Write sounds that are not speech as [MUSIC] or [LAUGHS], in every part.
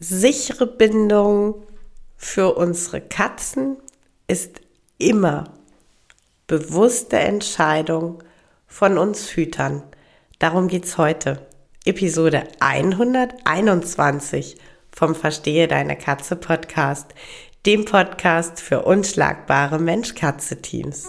Sichere Bindung für unsere Katzen ist immer bewusste Entscheidung von uns Hütern. Darum geht's heute. Episode 121 vom Verstehe deine Katze Podcast, dem Podcast für unschlagbare Mensch-Katze-Teams.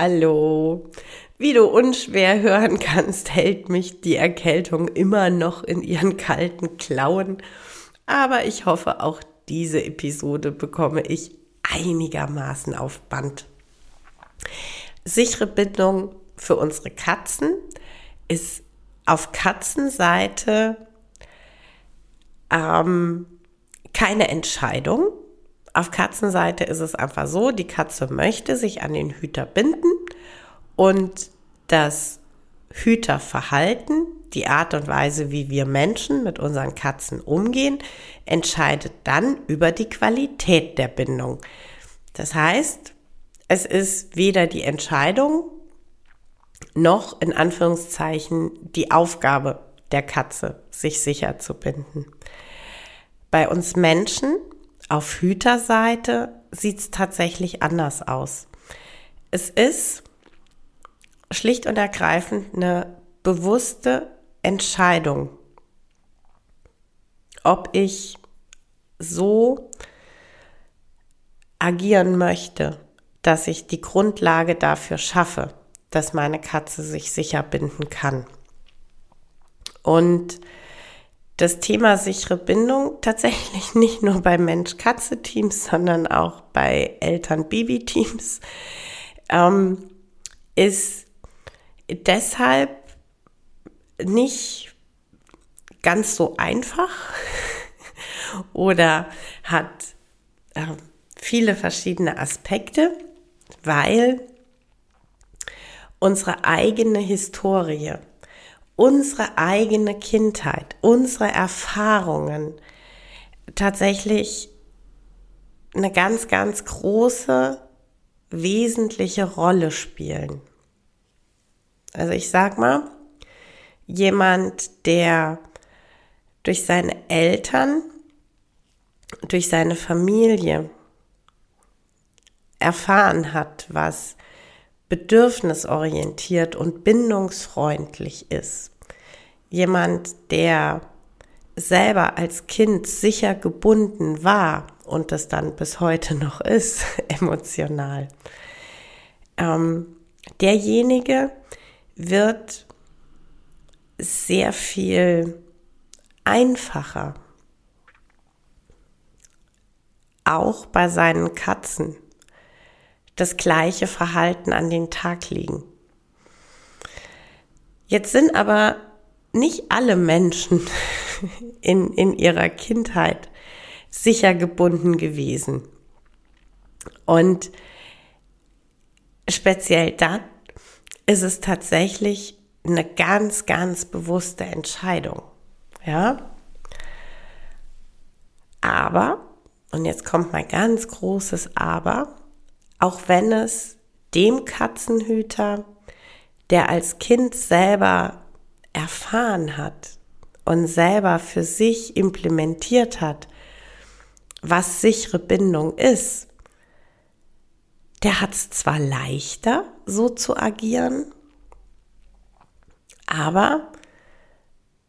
Hallo. Wie du unschwer hören kannst, hält mich die Erkältung immer noch in ihren kalten Klauen. Aber ich hoffe, auch diese Episode bekomme ich einigermaßen auf Band. Sichere Bindung für unsere Katzen ist auf Katzenseite ähm, keine Entscheidung, auf Katzenseite ist es einfach so, die Katze möchte sich an den Hüter binden und das Hüterverhalten, die Art und Weise, wie wir Menschen mit unseren Katzen umgehen, entscheidet dann über die Qualität der Bindung. Das heißt, es ist weder die Entscheidung noch in Anführungszeichen die Aufgabe der Katze, sich sicher zu binden. Bei uns Menschen auf Hüterseite sieht es tatsächlich anders aus. Es ist schlicht und ergreifend eine bewusste Entscheidung, ob ich so agieren möchte, dass ich die Grundlage dafür schaffe, dass meine Katze sich sicher binden kann. Und das Thema sichere Bindung tatsächlich [LAUGHS] nicht nur bei Mensch-Katze-Teams, sondern auch bei Eltern-Baby-Teams ähm, ist deshalb nicht ganz so einfach [LAUGHS] oder hat äh, viele verschiedene Aspekte, weil unsere eigene Historie unsere eigene Kindheit, unsere Erfahrungen tatsächlich eine ganz, ganz große, wesentliche Rolle spielen. Also ich sag mal, jemand, der durch seine Eltern, durch seine Familie erfahren hat, was bedürfnisorientiert und bindungsfreundlich ist. Jemand, der selber als Kind sicher gebunden war und das dann bis heute noch ist, [LAUGHS] emotional. Ähm, derjenige wird sehr viel einfacher, auch bei seinen Katzen das gleiche Verhalten an den Tag legen. Jetzt sind aber nicht alle Menschen [LAUGHS] in, in ihrer Kindheit sicher gebunden gewesen. Und speziell dann ist es tatsächlich eine ganz, ganz bewusste Entscheidung. Ja? Aber, und jetzt kommt mein ganz großes Aber, auch wenn es dem Katzenhüter, der als Kind selber erfahren hat und selber für sich implementiert hat, was sichere Bindung ist, der hat es zwar leichter, so zu agieren, aber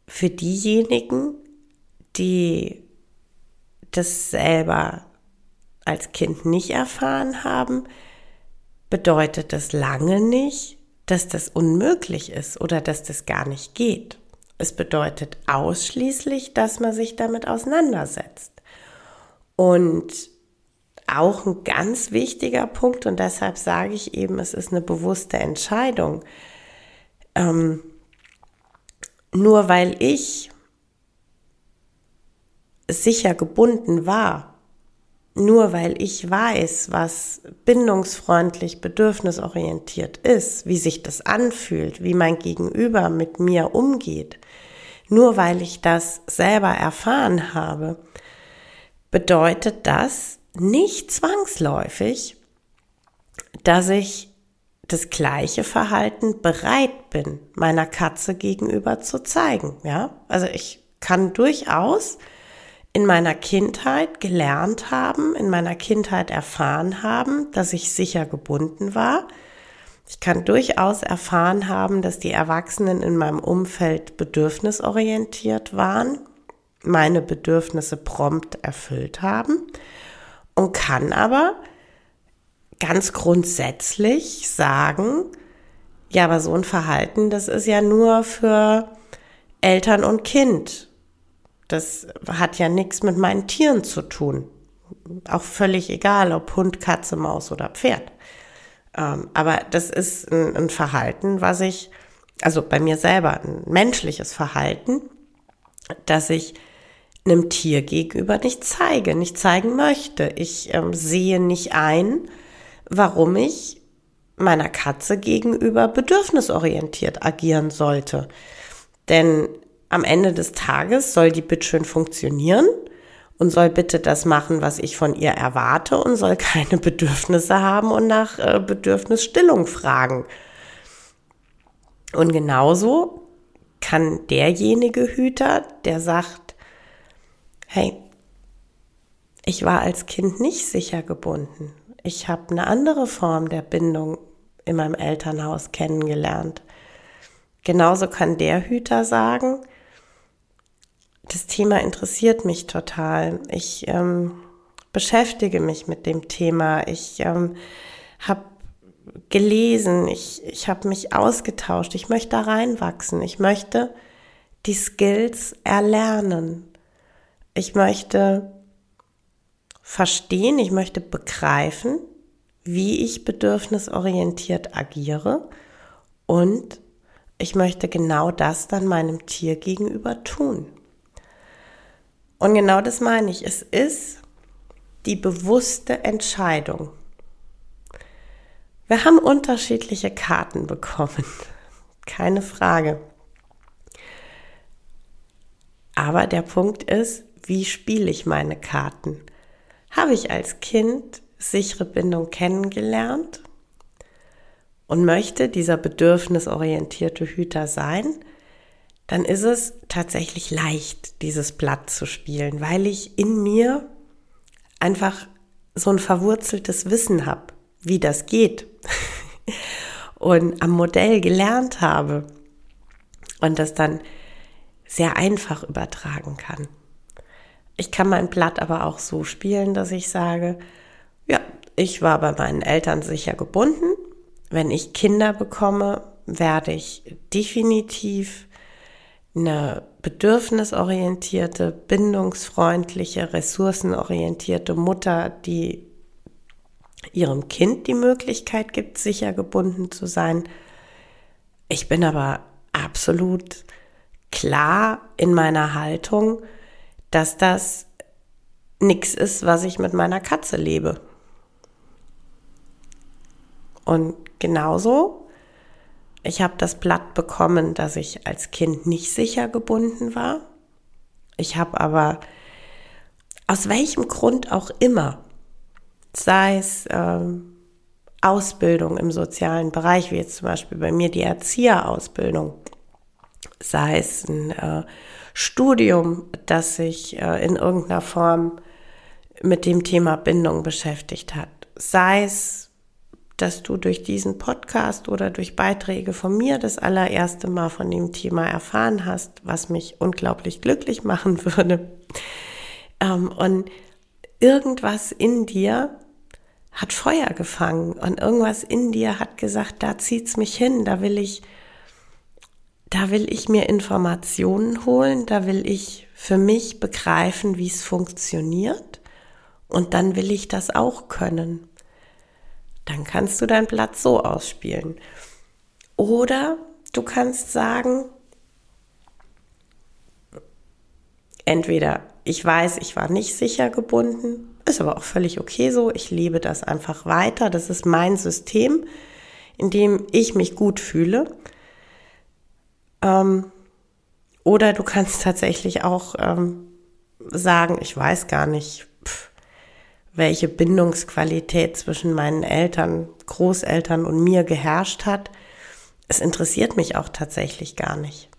für diejenigen, die das selber als Kind nicht erfahren haben, bedeutet das lange nicht, dass das unmöglich ist oder dass das gar nicht geht. Es bedeutet ausschließlich, dass man sich damit auseinandersetzt. Und auch ein ganz wichtiger Punkt, und deshalb sage ich eben, es ist eine bewusste Entscheidung. Ähm, nur weil ich sicher gebunden war, nur weil ich weiß, was bindungsfreundlich, bedürfnisorientiert ist, wie sich das anfühlt, wie mein Gegenüber mit mir umgeht, nur weil ich das selber erfahren habe, bedeutet das nicht zwangsläufig, dass ich das gleiche Verhalten bereit bin, meiner Katze gegenüber zu zeigen. Ja, also ich kann durchaus in meiner Kindheit gelernt haben, in meiner Kindheit erfahren haben, dass ich sicher gebunden war. Ich kann durchaus erfahren haben, dass die Erwachsenen in meinem Umfeld bedürfnisorientiert waren, meine Bedürfnisse prompt erfüllt haben und kann aber ganz grundsätzlich sagen, ja, aber so ein Verhalten, das ist ja nur für Eltern und Kind das hat ja nichts mit meinen Tieren zu tun. Auch völlig egal, ob Hund, Katze, Maus oder Pferd. Ähm, aber das ist ein, ein Verhalten, was ich, also bei mir selber, ein menschliches Verhalten, dass ich einem Tier gegenüber nicht zeige, nicht zeigen möchte. Ich ähm, sehe nicht ein, warum ich meiner Katze gegenüber bedürfnisorientiert agieren sollte. Denn am Ende des Tages soll die bitteschön funktionieren und soll bitte das machen, was ich von ihr erwarte und soll [LAUGHS] keine Bedürfnisse haben und nach äh, Bedürfnisstillung fragen. Und genauso kann derjenige Hüter, der sagt, hey, ich war als Kind nicht sicher gebunden. Ich habe eine andere Form der Bindung in meinem Elternhaus kennengelernt. Genauso kann der Hüter sagen, Thema interessiert mich total. Ich ähm, beschäftige mich mit dem Thema. Ich ähm, habe gelesen, ich, ich habe mich ausgetauscht. Ich möchte da reinwachsen. Ich möchte die Skills erlernen. Ich möchte verstehen, ich möchte begreifen, wie ich bedürfnisorientiert agiere und ich möchte genau das dann meinem Tier gegenüber tun. Und genau das meine ich. Es ist die bewusste Entscheidung. Wir haben unterschiedliche Karten bekommen. [LAUGHS] Keine Frage. Aber der Punkt ist, wie spiele ich meine Karten? Habe ich als Kind sichere Bindung kennengelernt und möchte dieser bedürfnisorientierte Hüter sein? Dann ist es tatsächlich leicht, dieses Blatt zu spielen, weil ich in mir einfach so ein verwurzeltes Wissen habe, wie das geht [LAUGHS] und am Modell gelernt habe und das dann sehr einfach übertragen kann. Ich kann mein Blatt aber auch so spielen, dass ich sage, ja, ich war bei meinen Eltern sicher gebunden. Wenn ich Kinder bekomme, werde ich definitiv eine bedürfnisorientierte, bindungsfreundliche, ressourcenorientierte Mutter, die ihrem Kind die Möglichkeit gibt, sicher gebunden zu sein. Ich bin aber absolut klar in meiner Haltung, dass das nichts ist, was ich mit meiner Katze lebe. Und genauso ich habe das Blatt bekommen, dass ich als Kind nicht sicher gebunden war. Ich habe aber aus welchem Grund auch immer, sei es ähm, Ausbildung im sozialen Bereich, wie jetzt zum Beispiel bei mir die Erzieherausbildung, sei es ein äh, Studium, das sich äh, in irgendeiner Form mit dem Thema Bindung beschäftigt hat, sei es dass du durch diesen Podcast oder durch Beiträge von mir das allererste Mal von dem Thema erfahren hast, was mich unglaublich glücklich machen [LAUGHS] würde. Ähm, und irgendwas in dir hat Feuer gefangen und irgendwas in dir hat gesagt, da zieht's mich hin, da will ich, da will ich mir Informationen holen, da will ich für mich begreifen, wie es funktioniert und dann will ich das auch können. Dann kannst du dein Blatt so ausspielen. Oder du kannst sagen, entweder ich weiß, ich war nicht sicher gebunden, ist aber auch völlig okay so, ich lebe das einfach weiter, das ist mein System, in dem ich mich gut fühle. Ähm, oder du kannst tatsächlich auch ähm, sagen, ich weiß gar nicht, welche Bindungsqualität zwischen meinen Eltern, Großeltern und mir geherrscht hat. Es interessiert mich auch tatsächlich gar nicht.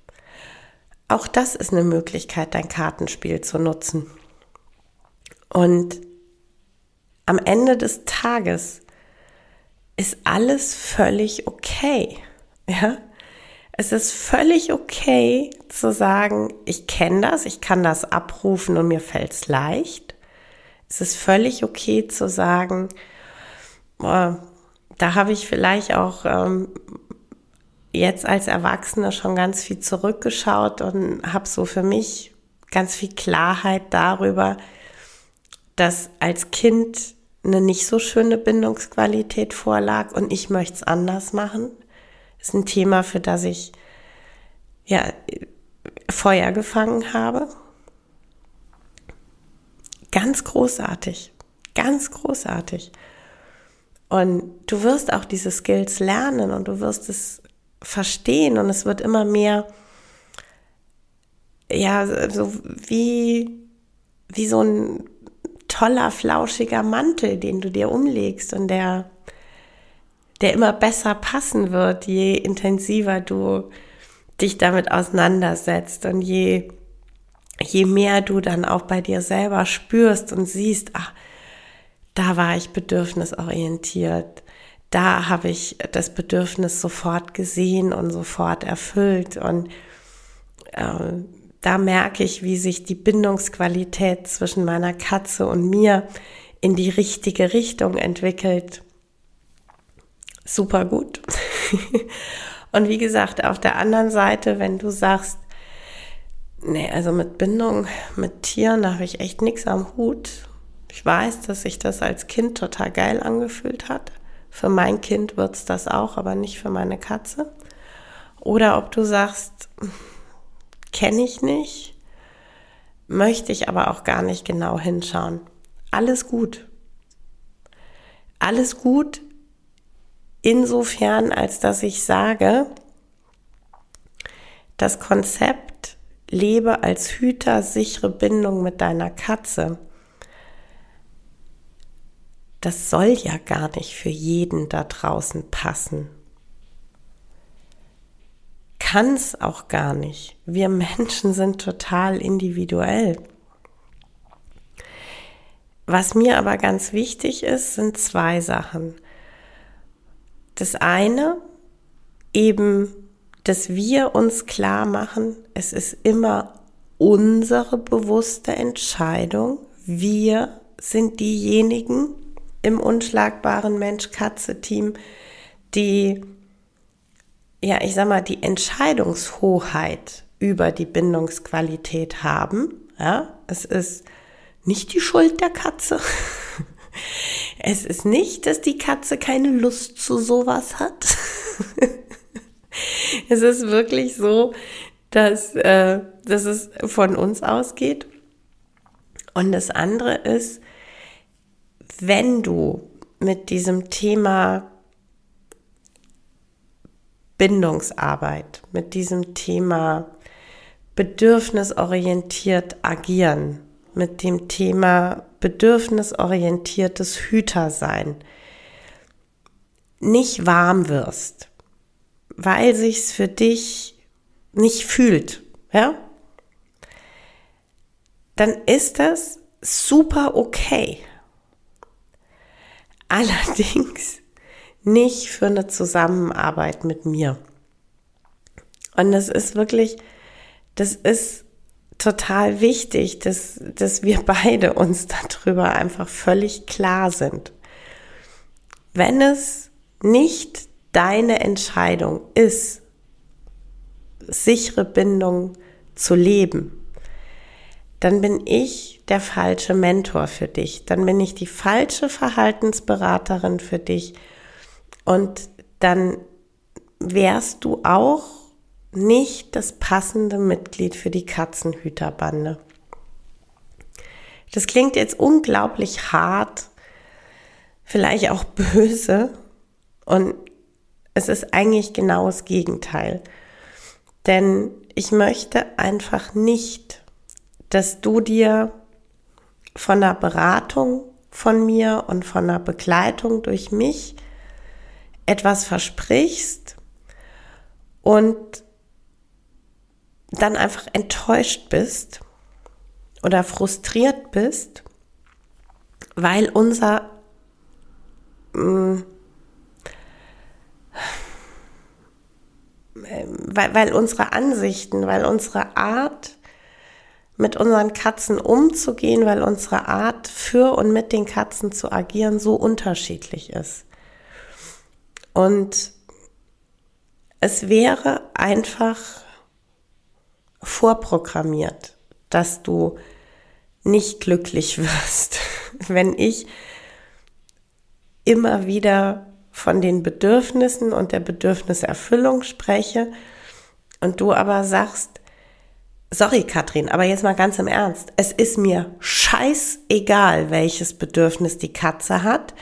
Auch das ist eine Möglichkeit, dein Kartenspiel zu nutzen. Und am Ende des Tages ist alles völlig okay. [LAUGHS] Ja? Es ist völlig okay zu sagen, ich kenne das, ich kann das abrufen und mir fällt es leicht. Es ist völlig okay zu sagen, oh, da habe ich vielleicht auch ähm, jetzt als Erwachsene schon ganz viel zurückgeschaut und habe so für mich ganz viel Klarheit darüber, dass als Kind eine nicht so schöne Bindungsqualität vorlag und ich möchte es anders machen. Das ist ein Thema, für das ich ja Feuer gefangen habe. Ganz großartig, ganz großartig. Und du wirst auch diese Skills lernen und du wirst es verstehen und es wird immer mehr, ja, so wie, wie so ein toller, flauschiger Mantel, den du dir umlegst und der, der immer besser passen wird, je intensiver du dich damit auseinandersetzt und je, je mehr du dann auch bei dir selber spürst und siehst, ach, da war ich bedürfnisorientiert da habe ich das Bedürfnis sofort gesehen und sofort erfüllt. Und äh, da merke ich, wie sich die Bindungsqualität zwischen meiner Katze und mir in die richtige Richtung entwickelt. Super gut. [LAUGHS] und wie gesagt, auf der anderen Seite, wenn du sagst, nee, also mit Bindung, mit Tieren, habe ich echt nichts am Hut. Ich weiß, dass sich das als Kind total geil angefühlt hat. Für mein Kind wird es das auch, aber nicht für meine Katze. Oder ob du sagst, kenne ich nicht, möchte ich aber auch gar nicht genau hinschauen. Alles gut. Alles gut insofern, als dass ich sage, das Konzept lebe als Hüter sichere Bindung mit deiner Katze das soll ja gar nicht für jeden da draußen passen. Kann es auch gar nicht. Wir Menschen sind total individuell. Was mir aber ganz wichtig ist, sind zwei Sachen. Das eine, eben, dass wir uns klar machen, es ist immer unsere bewusste Entscheidung. Wir sind diejenigen, im unschlagbaren Mensch-Katze-Team, die, ja, ich sag mal, die Entscheidungshoheit über die Bindungsqualität haben. Ja, es ist nicht die Schuld der Katze. [LAUGHS] Es ist nicht, dass die Katze keine Lust zu sowas hat. [LAUGHS] [LAUGHS] es ist wirklich so, dass, äh, dass es von uns ausgeht. Und das andere ist, wenn du mit diesem Thema Bindungsarbeit, mit diesem Thema bedürfnisorientiert agieren, mit dem Thema bedürfnisorientiertes Hütersein nicht warm wirst, weil sich's für dich nicht fühlt, ja? Dann ist das super okay. [LAUGHS] Allerdings nicht für eine Zusammenarbeit mit mir. Und das ist wirklich, das ist total wichtig, dass, dass wir [LAUGHS] beide uns darüber einfach völlig klar sind. Wenn es nicht deine Entscheidung ist, sichere Bindung zu leben, dann bin ich der falsche Mentor für dich. Dann bin ich die falsche Verhaltensberaterin für dich. Und dann wärst du auch nicht das passende Mitglied für die Katzenhüterbande. Das klingt jetzt unglaublich hart, vielleicht auch böse. Und es ist eigentlich genau das Gegenteil. Denn ich möchte einfach nicht dass du dir von einer Beratung von mir und von einer Begleitung durch mich etwas versprichst und dann einfach enttäuscht bist oder frustriert bist, weil unser mm, weil, weil unsere Ansichten, weil unsere Art mit unseren Katzen umzugehen, weil unsere Art für und mit den Katzen zu agieren so unterschiedlich ist. Und es wäre einfach vorprogrammiert, dass du nicht glücklich [LAUGHS] wirst, wenn ich immer wieder von den Bedürfnissen und der Bedürfniserfüllung spreche und du aber sagst, Sorry, Katrin, aber jetzt mal ganz im Ernst. Es ist mir scheißegal, welches Bedürfnis die Katze hat.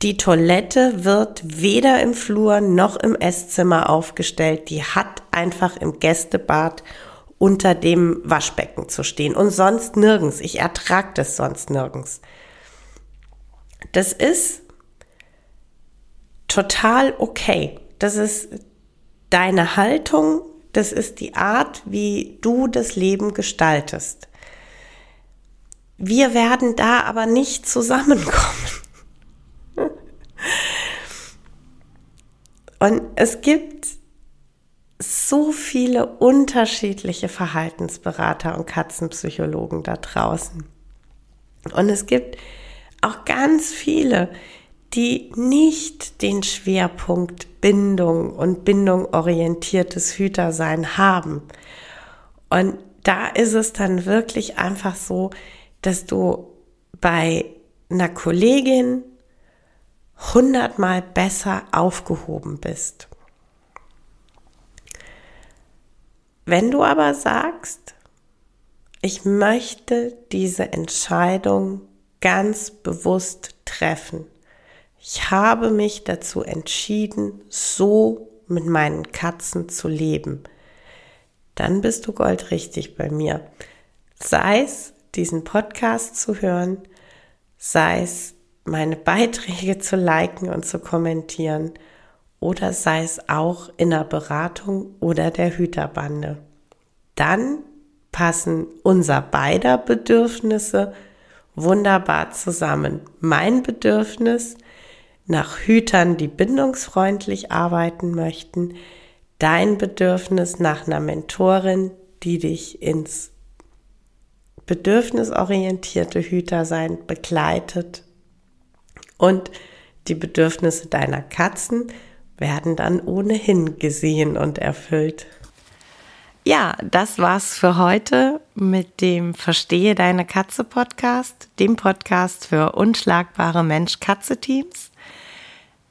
Die Toilette wird weder im Flur noch im Esszimmer aufgestellt. Die hat einfach im Gästebad unter dem Waschbecken zu stehen und sonst nirgends. Ich ertrag das sonst nirgends. Das ist total okay. Das ist deine Haltung, das ist die Art, wie du das Leben gestaltest. Wir werden da aber nicht zusammenkommen. [LAUGHS] Und es gibt so viele unterschiedliche Verhaltensberater und Katzenpsychologen da draußen. Und es gibt auch ganz viele, die nicht den Schwerpunkt Bindung und bindungorientiertes Hütersein haben. Und da ist es dann wirklich einfach so, dass du bei einer Kollegin hundertmal besser aufgehoben bist. Wenn du aber sagst, ich möchte diese Entscheidung ganz bewusst treffen, ich habe mich dazu entschieden, so mit meinen Katzen zu leben. Dann bist du goldrichtig bei mir. Sei es, diesen Podcast zu hören, sei es, meine Beiträge zu liken und zu kommentieren oder sei es auch in der Beratung oder der Hüterbande. Dann passen unser beider Bedürfnisse wunderbar zusammen. Mein Bedürfnis, nach Hütern, die bindungsfreundlich arbeiten möchten, dein Bedürfnis nach einer Mentorin, die dich ins bedürfnisorientierte Hütersein begleitet und die Bedürfnisse deiner Katzen werden dann ohnehin gesehen und erfüllt. Ja, das war's für heute mit dem Verstehe deine Katze Podcast, dem Podcast für unschlagbare Mensch-Katze-Teams.